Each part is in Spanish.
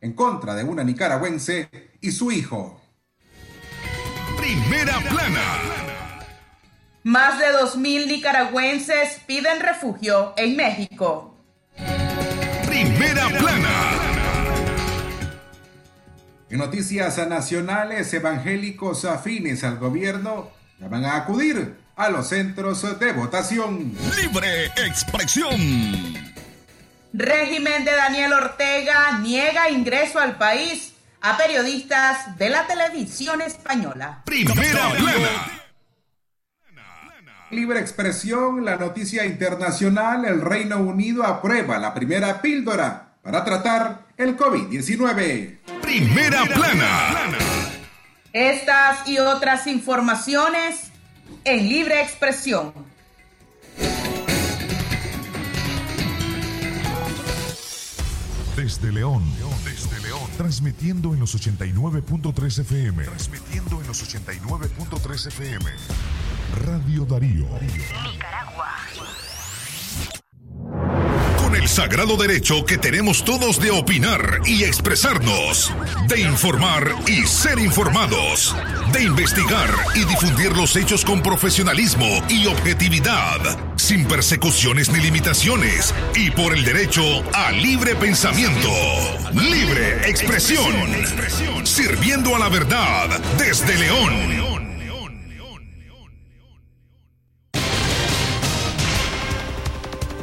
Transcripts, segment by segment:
en contra de una nicaragüense y su hijo. Primera plana. Más de 2.000 nicaragüenses piden refugio en México. Primera plana. En noticias nacionales, evangélicos afines al gobierno van a acudir a los centros de votación. Libre expresión. Régimen de Daniel Ortega niega ingreso al país a periodistas de la televisión española. Primera plana. Libre expresión, la noticia internacional, el Reino Unido aprueba la primera píldora para tratar el COVID-19. Primera plana. Estas y otras informaciones en libre expresión. Desde León, desde León, transmitiendo en los 89.3 FM. Transmitiendo en los 89.3 FM. Radio Darío. Nicaragua. Con el sagrado derecho que tenemos todos de opinar y expresarnos, de informar y ser informados, de investigar y difundir los hechos con profesionalismo y objetividad, sin persecuciones ni limitaciones, y por el derecho a libre pensamiento, libre expresión, sirviendo a la verdad desde León.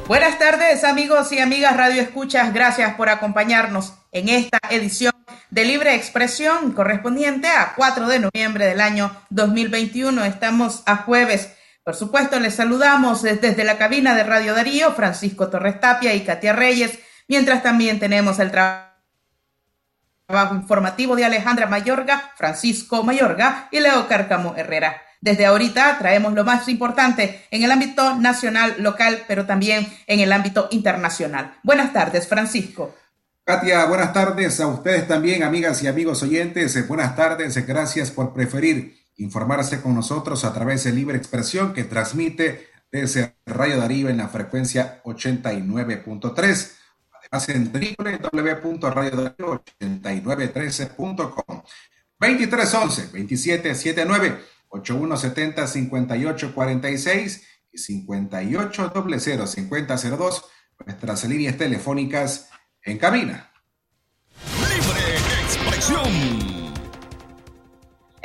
Buenas tardes amigos y amigas Radio Escuchas, gracias por acompañarnos en esta edición de Libre Expresión correspondiente a 4 de noviembre del año 2021. Estamos a jueves. Por supuesto, les saludamos desde la cabina de Radio Darío, Francisco Torres Tapia y Katia Reyes, mientras también tenemos el trabajo informativo de Alejandra Mayorga, Francisco Mayorga y Leo Cárcamo Herrera. Desde ahorita traemos lo más importante en el ámbito nacional, local, pero también en el ámbito internacional. Buenas tardes, Francisco. Katia, buenas tardes a ustedes también, amigas y amigos oyentes. Buenas tardes, gracias por preferir informarse con nosotros a través de Libre Expresión que transmite desde Radio Darío en la frecuencia 89.3. Además en www.radiodarío8913.com. 2311 2779 8170-5846 y 5800-5002, nuestras líneas telefónicas en cabina. Libre expresión.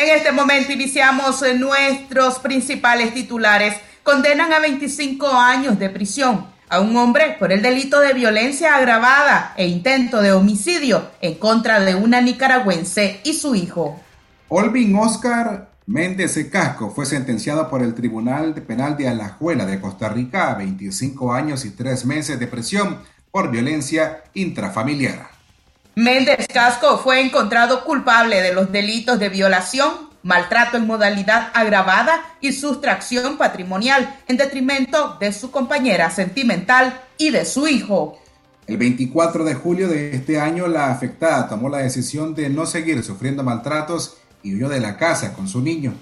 En este momento iniciamos nuestros principales titulares. Condenan a 25 años de prisión a un hombre por el delito de violencia agravada e intento de homicidio en contra de una nicaragüense y su hijo. Olvin Oscar Méndez Casco fue sentenciado por el Tribunal Penal de Alajuela de Costa Rica a 25 años y 3 meses de prisión por violencia intrafamiliar. Méndez Casco fue encontrado culpable de los delitos de violación, maltrato en modalidad agravada y sustracción patrimonial en detrimento de su compañera sentimental y de su hijo. El 24 de julio de este año, la afectada tomó la decisión de no seguir sufriendo maltratos y huyó de la casa con su niño.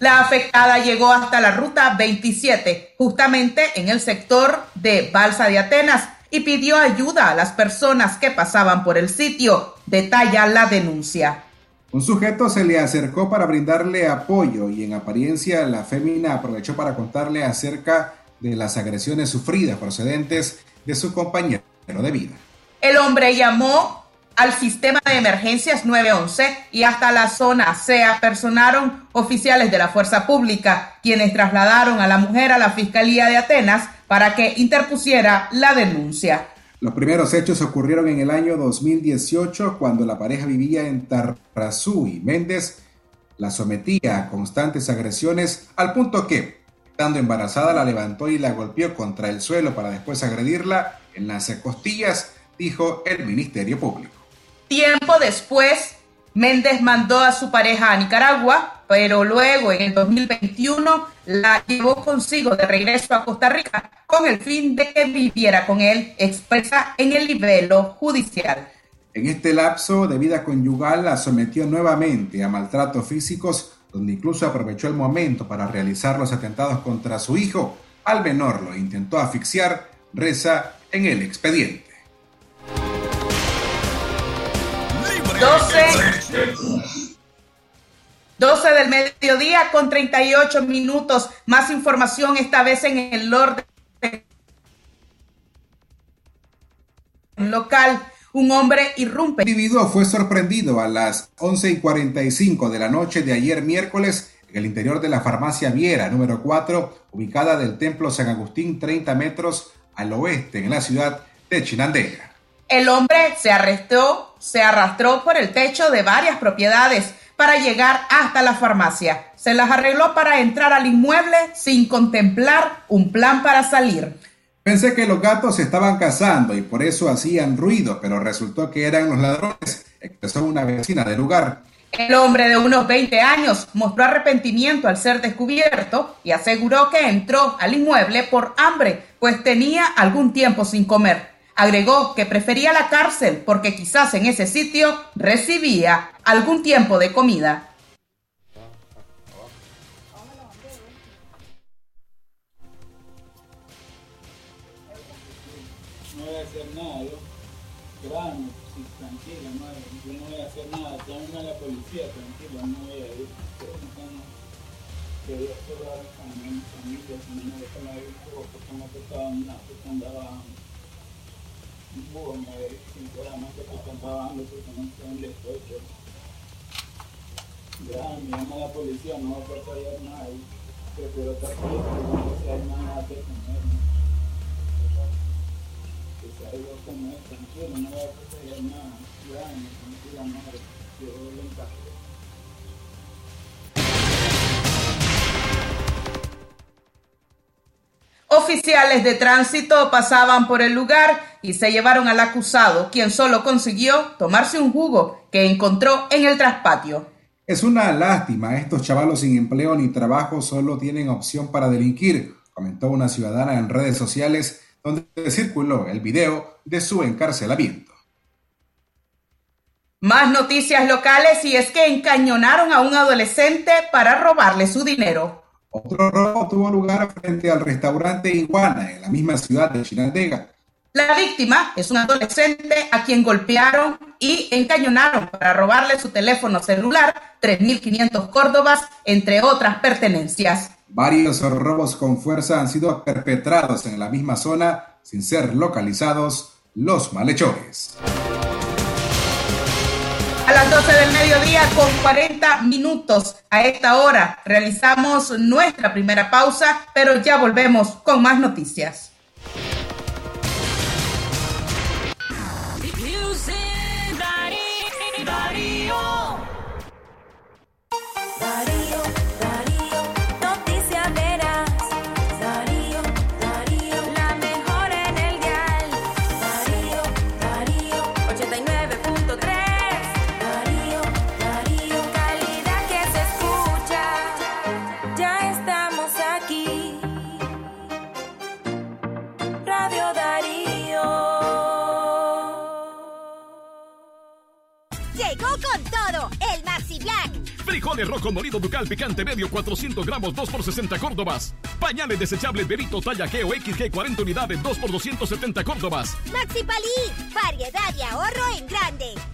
La afectada llegó hasta la ruta 27, justamente en el sector de Balsa de Atenas, y pidió ayuda a las personas que pasaban por el sitio. Detalla la denuncia. Un sujeto se le acercó para brindarle apoyo y en apariencia la fémina aprovechó para contarle acerca de las agresiones sufridas procedentes de su compañero de vida. El hombre llamó al sistema de emergencias 911 y hasta la zona se apersonaron oficiales de la fuerza pública, quienes trasladaron a la mujer a la Fiscalía de Atenas para que interpusiera la denuncia. Los primeros hechos ocurrieron en el año 2018 cuando la pareja vivía en Tarrazú y Méndez la sometía a constantes agresiones al punto que, estando embarazada, la levantó y la golpeó contra el suelo para después agredirla en las costillas, dijo el Ministerio Público. Tiempo después, Méndez mandó a su pareja a Nicaragua, pero luego en el 2021 la llevó consigo de regreso a Costa Rica con el fin de que viviera con él, expresa en el nivel judicial. En este lapso de vida conyugal la sometió nuevamente a maltratos físicos, donde incluso aprovechó el momento para realizar los atentados contra su hijo. Al menor lo intentó asfixiar, reza en el expediente. 12. 12 del mediodía con 38 minutos. Más información esta vez en el orden local. Un hombre irrumpe. El individuo fue sorprendido a las 11 y 45 de la noche de ayer miércoles en el interior de la farmacia Viera, número 4, ubicada del Templo San Agustín, 30 metros al oeste, en la ciudad de Chinandega. El hombre se arrestó, se arrastró por el techo de varias propiedades para llegar hasta la farmacia. Se las arregló para entrar al inmueble sin contemplar un plan para salir. Pensé que los gatos se estaban cazando y por eso hacían ruido, pero resultó que eran los ladrones, expresó una vecina del lugar. El hombre de unos 20 años mostró arrepentimiento al ser descubierto y aseguró que entró al inmueble por hambre, pues tenía algún tiempo sin comer. Agregó que prefería la cárcel porque quizás en ese sitio recibía algún tiempo de comida. No voy a hacer nada, yo. Grano, tranquila. Yo no voy a hacer nada. A la policía, tranquila, no voy a ir. Que a mi familia, me dejan un poco, porque no andaba me sinceramente, porque andaba dando, porque no estoy, pero. Ya, me llama la policía, no va a pasar nada. no nada que comer. que salgo a comer tranquilo, no voy a hacer nada, ya, yo le encargo. Oficiales de tránsito pasaban por el lugar y se llevaron al acusado, quien solo consiguió tomarse un jugo que encontró en el traspatio. Es una lástima, estos chavalos sin empleo ni trabajo solo tienen opción para delinquir, comentó una ciudadana en redes sociales donde circuló el video de su encarcelamiento. Más noticias locales y es que encañonaron a un adolescente para robarle su dinero. Otro robo tuvo lugar frente al restaurante Iguana en la misma ciudad de Chinandega. La víctima es un adolescente a quien golpearon y encañonaron para robarle su teléfono celular, 3.500 córdobas, entre otras pertenencias. Varios robos con fuerza han sido perpetrados en la misma zona sin ser localizados los malhechores. Las 12 del mediodía con 40 minutos a esta hora realizamos nuestra primera pausa, pero ya volvemos con más noticias. Rojo molido ducal picante medio 400 gramos 2 por 60 córdobas. Pañales desechables Berito talla G o XG 40 unidades 2 por 270 córdobas. Maxi Palí, variedad y ahorro en grande.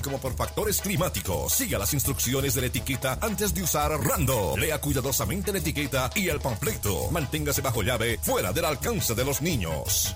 como por factores climáticos. Siga las instrucciones de la etiqueta antes de usar Rando. Lea cuidadosamente la etiqueta y el panfleto. Manténgase bajo llave, fuera del alcance de los niños.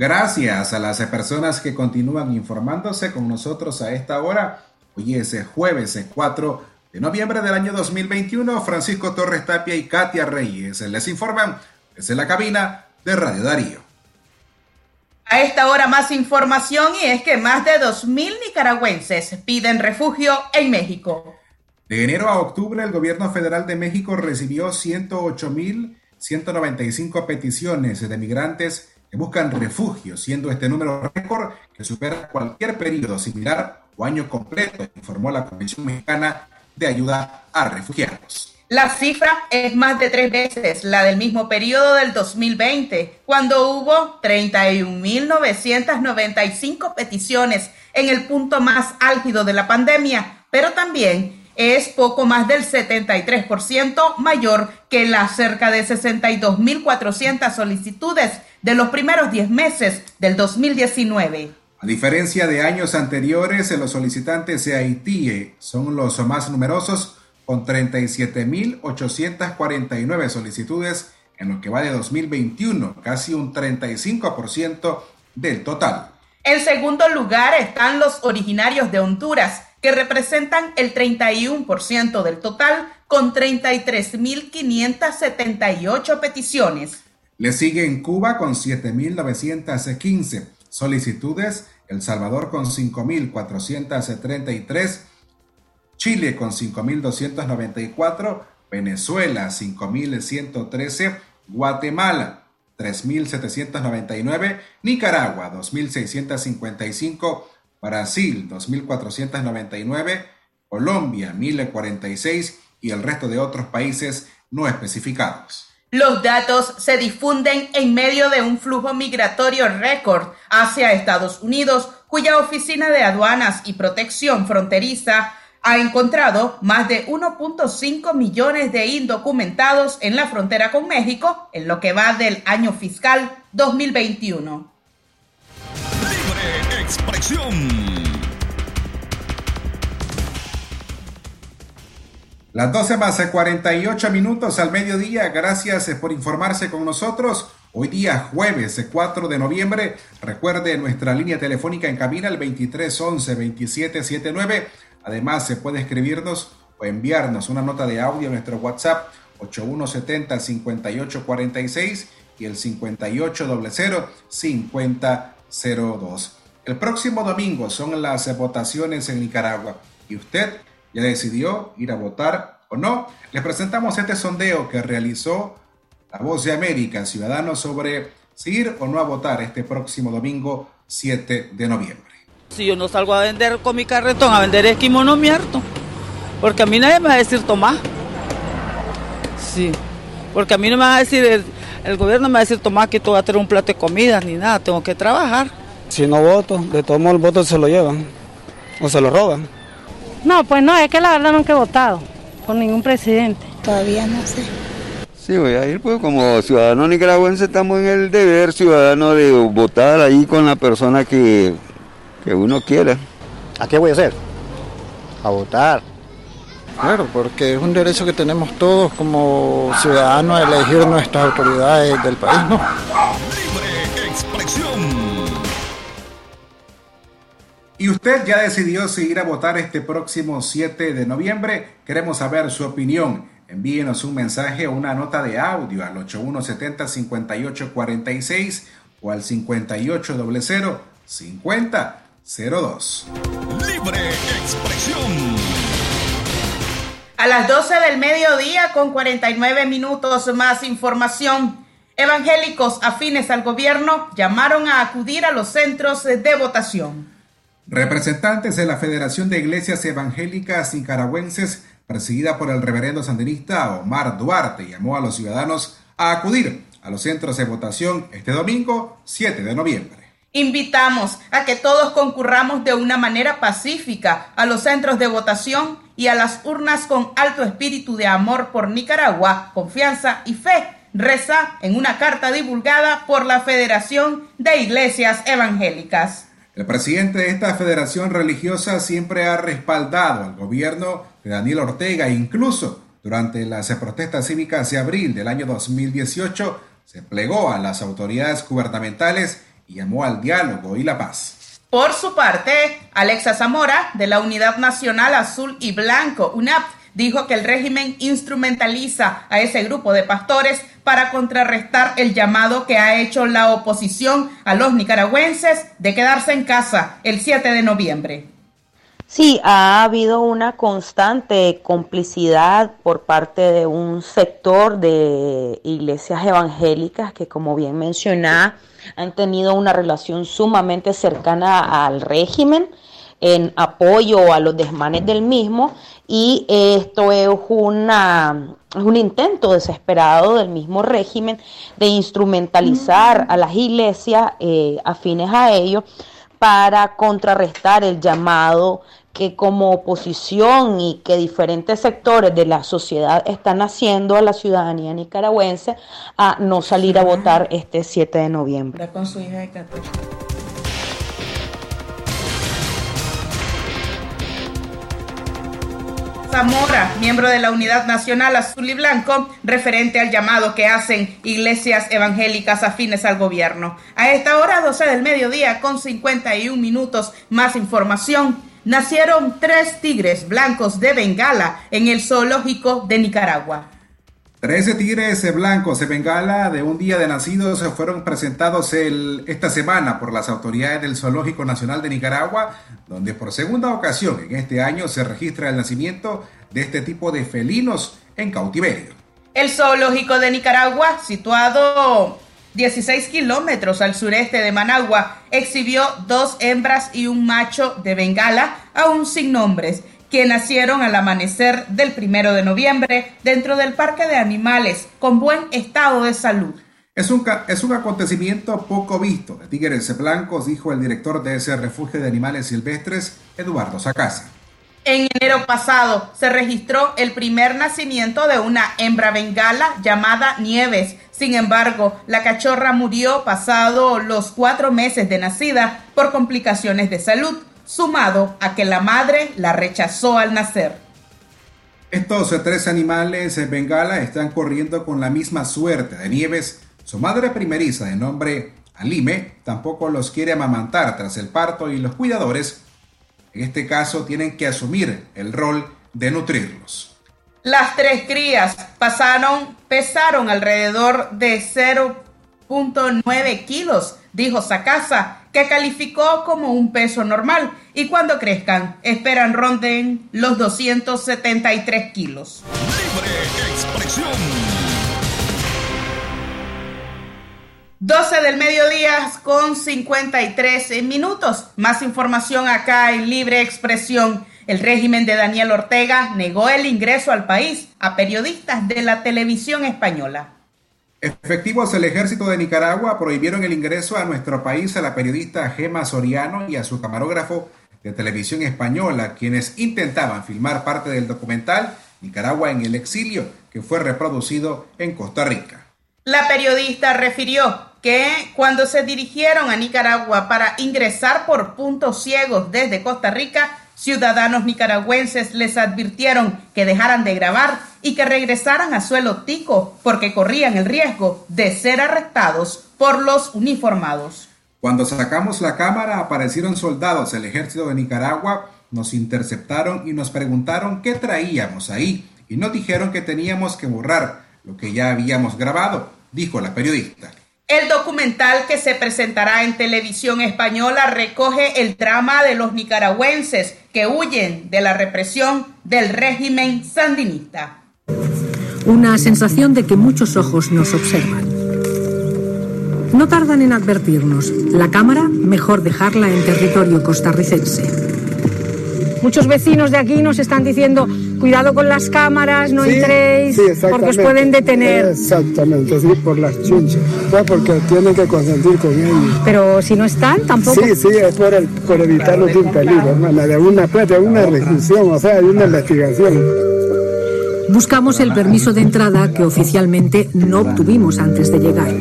Gracias a las personas que continúan informándose con nosotros a esta hora. Hoy es jueves 4 de noviembre del año 2021. Francisco Torres Tapia y Katia Reyes les informan desde la cabina de Radio Darío. A esta hora más información y es que más de 2.000 nicaragüenses piden refugio en México. De enero a octubre, el gobierno federal de México recibió 108.195 peticiones de migrantes que buscan refugio, siendo este número récord que supera cualquier periodo similar o año completo, informó la Comisión Mexicana de Ayuda a Refugiados. La cifra es más de tres veces la del mismo periodo del 2020, cuando hubo 31.995 peticiones en el punto más álgido de la pandemia, pero también es poco más del 73% mayor que las cerca de 62.400 solicitudes de los primeros 10 meses del 2019. A diferencia de años anteriores, los solicitantes de Haití son los más numerosos, con 37.849 solicitudes en lo que va de 2021, casi un 35% del total. En segundo lugar están los originarios de Honduras, que representan el 31% del total, con 33.578 peticiones. Le sigue en Cuba con 7.915 solicitudes, El Salvador con 5.433, Chile con 5.294, Venezuela 5.113, Guatemala 3.799, Nicaragua 2.655, Brasil 2.499, Colombia 1.046 y el resto de otros países no especificados. Los datos se difunden en medio de un flujo migratorio récord hacia Estados Unidos, cuya Oficina de Aduanas y Protección Fronteriza ha encontrado más de 1.5 millones de indocumentados en la frontera con México en lo que va del año fiscal 2021. Libre expresión. Las 12 más 48 minutos al mediodía. Gracias por informarse con nosotros. Hoy día jueves 4 de noviembre. Recuerde nuestra línea telefónica en cabina el 2311 2779. Además se puede escribirnos o enviarnos una nota de audio a nuestro WhatsApp 8170 5846 y el 5800 5002. El próximo domingo son las votaciones en Nicaragua y usted ya decidió ir a votar o no. Les presentamos este sondeo que realizó la Voz de América, Ciudadanos, sobre si ir o no a votar este próximo domingo 7 de noviembre. Si yo no salgo a vender con mi carretón, a vender esquimo, no mierto. Porque a mí nadie me va a decir tomar. Sí. Porque a mí no me va a decir, el, el gobierno me va a decir tomar que tú vas a tener un plato de comida ni nada. Tengo que trabajar. Si no voto, de todos modos el voto se lo llevan o se lo roban. No, pues no, es que la verdad nunca he votado por ningún presidente. Todavía no sé. Sí, voy a ir, pues como ciudadano nicaragüense estamos en el deber ciudadano de votar ahí con la persona que, que uno quiera. ¿A qué voy a hacer? A votar. Claro, porque es un derecho que tenemos todos como ciudadanos a elegir nuestras autoridades del país, ¿no? ¿Y usted ya decidió si ir a votar este próximo 7 de noviembre? Queremos saber su opinión. Envíenos un mensaje o una nota de audio al 8170-5846 o al 5800-5002. Libre expresión. A las 12 del mediodía con 49 minutos más información. Evangélicos afines al gobierno llamaron a acudir a los centros de votación. Representantes de la Federación de Iglesias Evangélicas Nicaragüenses, presidida por el reverendo sandinista Omar Duarte, llamó a los ciudadanos a acudir a los centros de votación este domingo 7 de noviembre. Invitamos a que todos concurramos de una manera pacífica a los centros de votación y a las urnas con alto espíritu de amor por Nicaragua, confianza y fe, reza en una carta divulgada por la Federación de Iglesias Evangélicas. El presidente de esta federación religiosa siempre ha respaldado al gobierno de Daniel Ortega incluso durante las protestas cívicas de abril del año 2018 se plegó a las autoridades gubernamentales y llamó al diálogo y la paz. Por su parte, Alexa Zamora, de la Unidad Nacional Azul y Blanco, UNAP, dijo que el régimen instrumentaliza a ese grupo de pastores para contrarrestar el llamado que ha hecho la oposición a los nicaragüenses de quedarse en casa el 7 de noviembre. Sí, ha habido una constante complicidad por parte de un sector de iglesias evangélicas que, como bien mencionaba, han tenido una relación sumamente cercana al régimen en apoyo a los desmanes del mismo y esto es una es un intento desesperado del mismo régimen de instrumentalizar a las iglesias eh, afines a ello para contrarrestar el llamado que como oposición y que diferentes sectores de la sociedad están haciendo a la ciudadanía nicaragüense a no salir a votar este 7 de noviembre. Con su hija de 14. Zamora, miembro de la Unidad Nacional Azul y Blanco, referente al llamado que hacen iglesias evangélicas afines al gobierno. A esta hora, 12 del mediodía, con 51 minutos, más información. Nacieron tres tigres blancos de Bengala en el zoológico de Nicaragua. Trece tigres blancos de Bengala de un día de nacidos fueron presentados esta semana por las autoridades del Zoológico Nacional de Nicaragua, donde por segunda ocasión en este año se registra el nacimiento de este tipo de felinos en cautiverio. El Zoológico de Nicaragua, situado 16 kilómetros al sureste de Managua, exhibió dos hembras y un macho de Bengala, aún sin nombres, que nacieron al amanecer del primero de noviembre dentro del Parque de Animales con buen estado de salud. Es un, es un acontecimiento poco visto de tigres blancos, dijo el director de ese refugio de animales silvestres, Eduardo Sacasa. En enero pasado se registró el primer nacimiento de una hembra bengala llamada Nieves. Sin embargo, la cachorra murió pasado los cuatro meses de nacida por complicaciones de salud, sumado a que la madre la rechazó al nacer. Estos tres animales eh, bengala están corriendo con la misma suerte de Nieves. Su madre primeriza, de nombre Alime, tampoco los quiere amamantar tras el parto y los cuidadores, en este caso, tienen que asumir el rol de nutrirlos. Las tres crías pasaron, pesaron alrededor de 0.9 kilos, dijo Sakasa, que calificó como un peso normal y cuando crezcan esperan ronden los 273 kilos. Libre expresión. 12 del mediodía con 53 minutos. Más información acá en Libre Expresión. El régimen de Daniel Ortega negó el ingreso al país a periodistas de la televisión española. Efectivos del ejército de Nicaragua prohibieron el ingreso a nuestro país a la periodista Gema Soriano y a su camarógrafo de televisión española, quienes intentaban filmar parte del documental Nicaragua en el exilio, que fue reproducido en Costa Rica. La periodista refirió que cuando se dirigieron a Nicaragua para ingresar por puntos ciegos desde Costa Rica, ciudadanos nicaragüenses les advirtieron que dejaran de grabar y que regresaran a suelo tico porque corrían el riesgo de ser arrestados por los uniformados. Cuando sacamos la cámara aparecieron soldados del ejército de Nicaragua, nos interceptaron y nos preguntaron qué traíamos ahí y nos dijeron que teníamos que borrar lo que ya habíamos grabado, dijo la periodista. El documental que se presentará en televisión española recoge el drama de los nicaragüenses que huyen de la represión del régimen sandinista. Una sensación de que muchos ojos nos observan. No tardan en advertirnos, la cámara mejor dejarla en territorio costarricense. Muchos vecinos de aquí nos están diciendo, cuidado con las cámaras, no Sí, entréis, sí, porque os pueden detener. Exactamente, sí, por las chunchas. Pues porque tienen que consentir con ellos. Pero si no están, tampoco. Sí, sí, es por, el, por evitarlos de un peligro, hermana, de una, pues, de una reclusión, o sea, de una investigación. Buscamos el permiso de entrada que oficialmente no obtuvimos antes de llegar.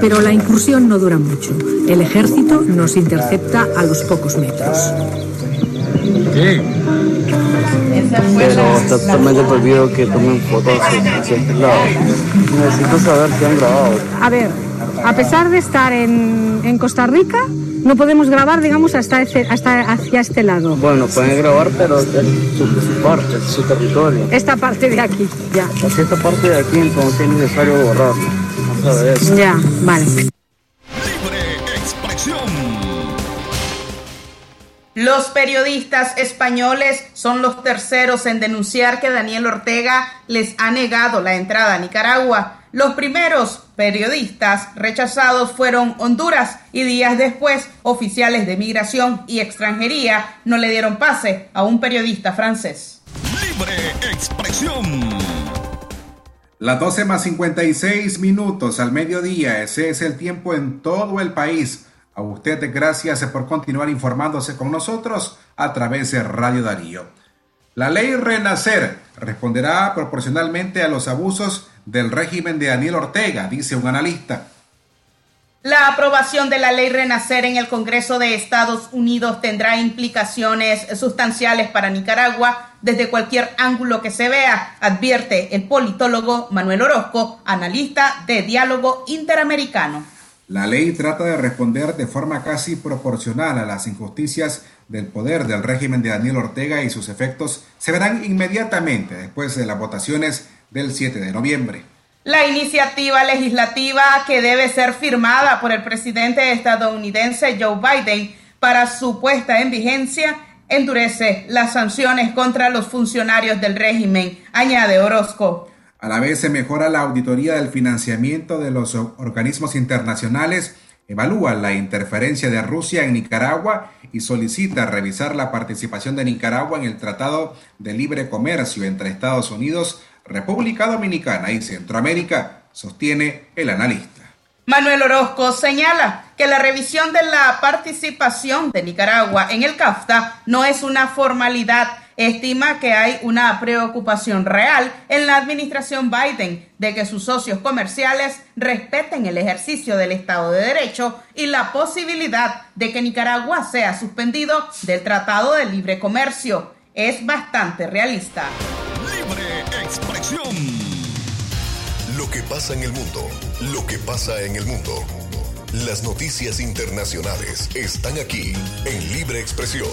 Pero la incursión no dura mucho. El ejército nos intercepta a los pocos metros. Pero está totalmente prohibido que tomen fotos hacia este lado. Necesito saber qué han grabado. A ver, a pesar de estar en, en Costa Rica, no podemos grabar, digamos, hasta, ese- hasta hacia este lado. Bueno, pueden grabar, pero es su, su parte, su territorio. Esta parte de aquí, ya. Esta parte de aquí, entonces es necesario borrarlo. Ya, vale. Los periodistas españoles son los terceros en denunciar que Daniel Ortega les ha negado la entrada a Nicaragua. Los primeros periodistas rechazados fueron Honduras y días después oficiales de migración y extranjería no le dieron pase a un periodista francés. Libre expresión. Las 12 más 56 minutos al mediodía, ese es el tiempo en todo el país. A usted gracias por continuar informándose con nosotros a través de Radio Darío. La ley Renacer responderá proporcionalmente a los abusos del régimen de Daniel Ortega, dice un analista. La aprobación de la ley Renacer en el Congreso de Estados Unidos tendrá implicaciones sustanciales para Nicaragua desde cualquier ángulo que se vea, advierte el politólogo Manuel Orozco, analista de diálogo interamericano. La ley trata de responder de forma casi proporcional a las injusticias del poder del régimen de Daniel Ortega y sus efectos se verán inmediatamente después de las votaciones del 7 de noviembre. La iniciativa legislativa que debe ser firmada por el presidente estadounidense Joe Biden para su puesta en vigencia endurece las sanciones contra los funcionarios del régimen, añade Orozco. A la vez se mejora la auditoría del financiamiento de los organismos internacionales, evalúa la interferencia de Rusia en Nicaragua y solicita revisar la participación de Nicaragua en el Tratado de Libre Comercio entre Estados Unidos, República Dominicana y Centroamérica, sostiene el analista. Manuel Orozco señala que la revisión de la participación de Nicaragua en el CAFTA no es una formalidad, estima que hay una preocupación real en la administración Biden de que sus socios comerciales respeten el ejercicio del Estado de Derecho y la posibilidad de que Nicaragua sea suspendido del Tratado de Libre Comercio. Es bastante realista. Libre expresión. Lo que pasa en el mundo, lo que pasa en el mundo. Las noticias internacionales están aquí en Libre Expresión.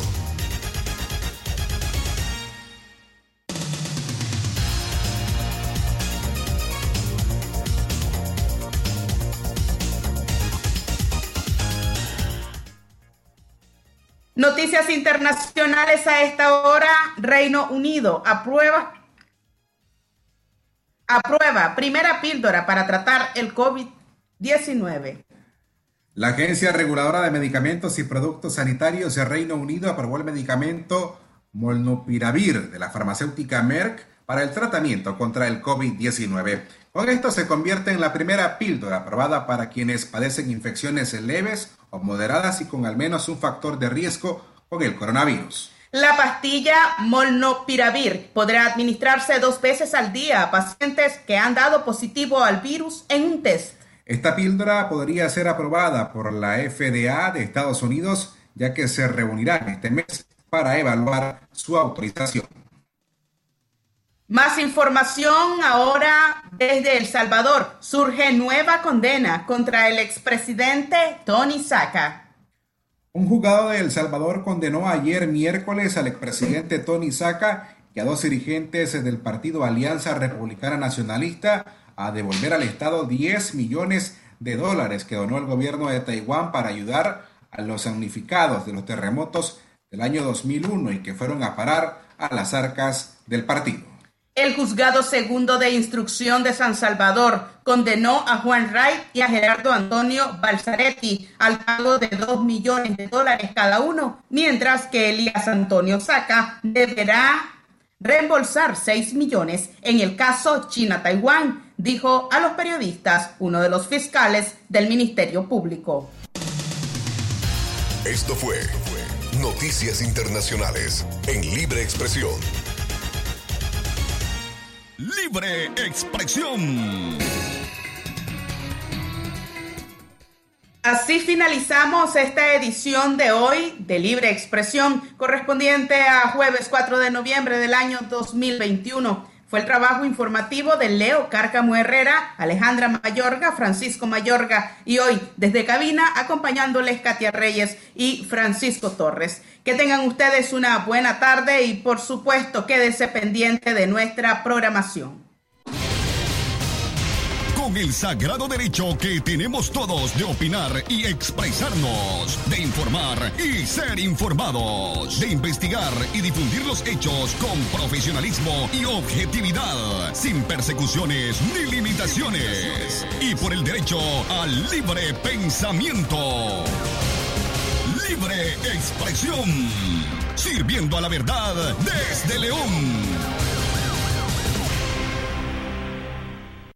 Noticias internacionales a esta hora. Reino Unido aprueba aprueba primera píldora para tratar el COVID-19. La Agencia Reguladora de Medicamentos y Productos Sanitarios de Reino Unido aprobó el medicamento Molnupiravir de la farmacéutica Merck para el tratamiento contra el COVID-19. Con esto se convierte en la primera píldora aprobada para quienes padecen infecciones leves o moderadas y con al menos un factor de riesgo con el coronavirus. La pastilla Molnupiravir podrá administrarse dos veces al día a pacientes que han dado positivo al virus en un test. Esta píldora podría ser aprobada por la FDA de Estados Unidos, ya que se reunirán este mes para evaluar su autorización. Más información ahora desde El Salvador. Surge nueva condena contra el expresidente Tony Saca. Un juzgado de El Salvador condenó ayer miércoles al expresidente Tony Saca y a dos dirigentes del partido Alianza Republicana Nacionalista a devolver al Estado 10 millones de dólares que donó el gobierno de Taiwán para ayudar a los damnificados de los terremotos del año 2001 y que fueron a parar a las arcas del partido. El juzgado segundo de instrucción de San Salvador condenó a Juan Wright y a Gerardo Antonio Balzaretti al pago de 2 millones de dólares cada uno, mientras que Elías Antonio Saca deberá reembolsar 6 millones en el caso China-Taiwán, dijo a los periodistas uno de los fiscales del Ministerio Público. Esto fue Noticias Internacionales en Libre Expresión. Libre Expresión. Así finalizamos esta edición de hoy de Libre Expresión correspondiente a jueves 4 de noviembre del año 2021. Fue el trabajo informativo de Leo Cárcamo Herrera, Alejandra Mayorga, Francisco Mayorga y hoy desde cabina acompañándoles Katia Reyes y Francisco Torres. Que tengan ustedes una buena tarde y por supuesto quédese pendiente de nuestra programación. Con el sagrado derecho que tenemos todos de opinar y expresarnos, de informar y ser informados, de investigar y difundir los hechos con profesionalismo y objetividad, sin persecuciones ni limitaciones, y por el derecho al libre pensamiento. Expresión, sirviendo a la verdad desde León.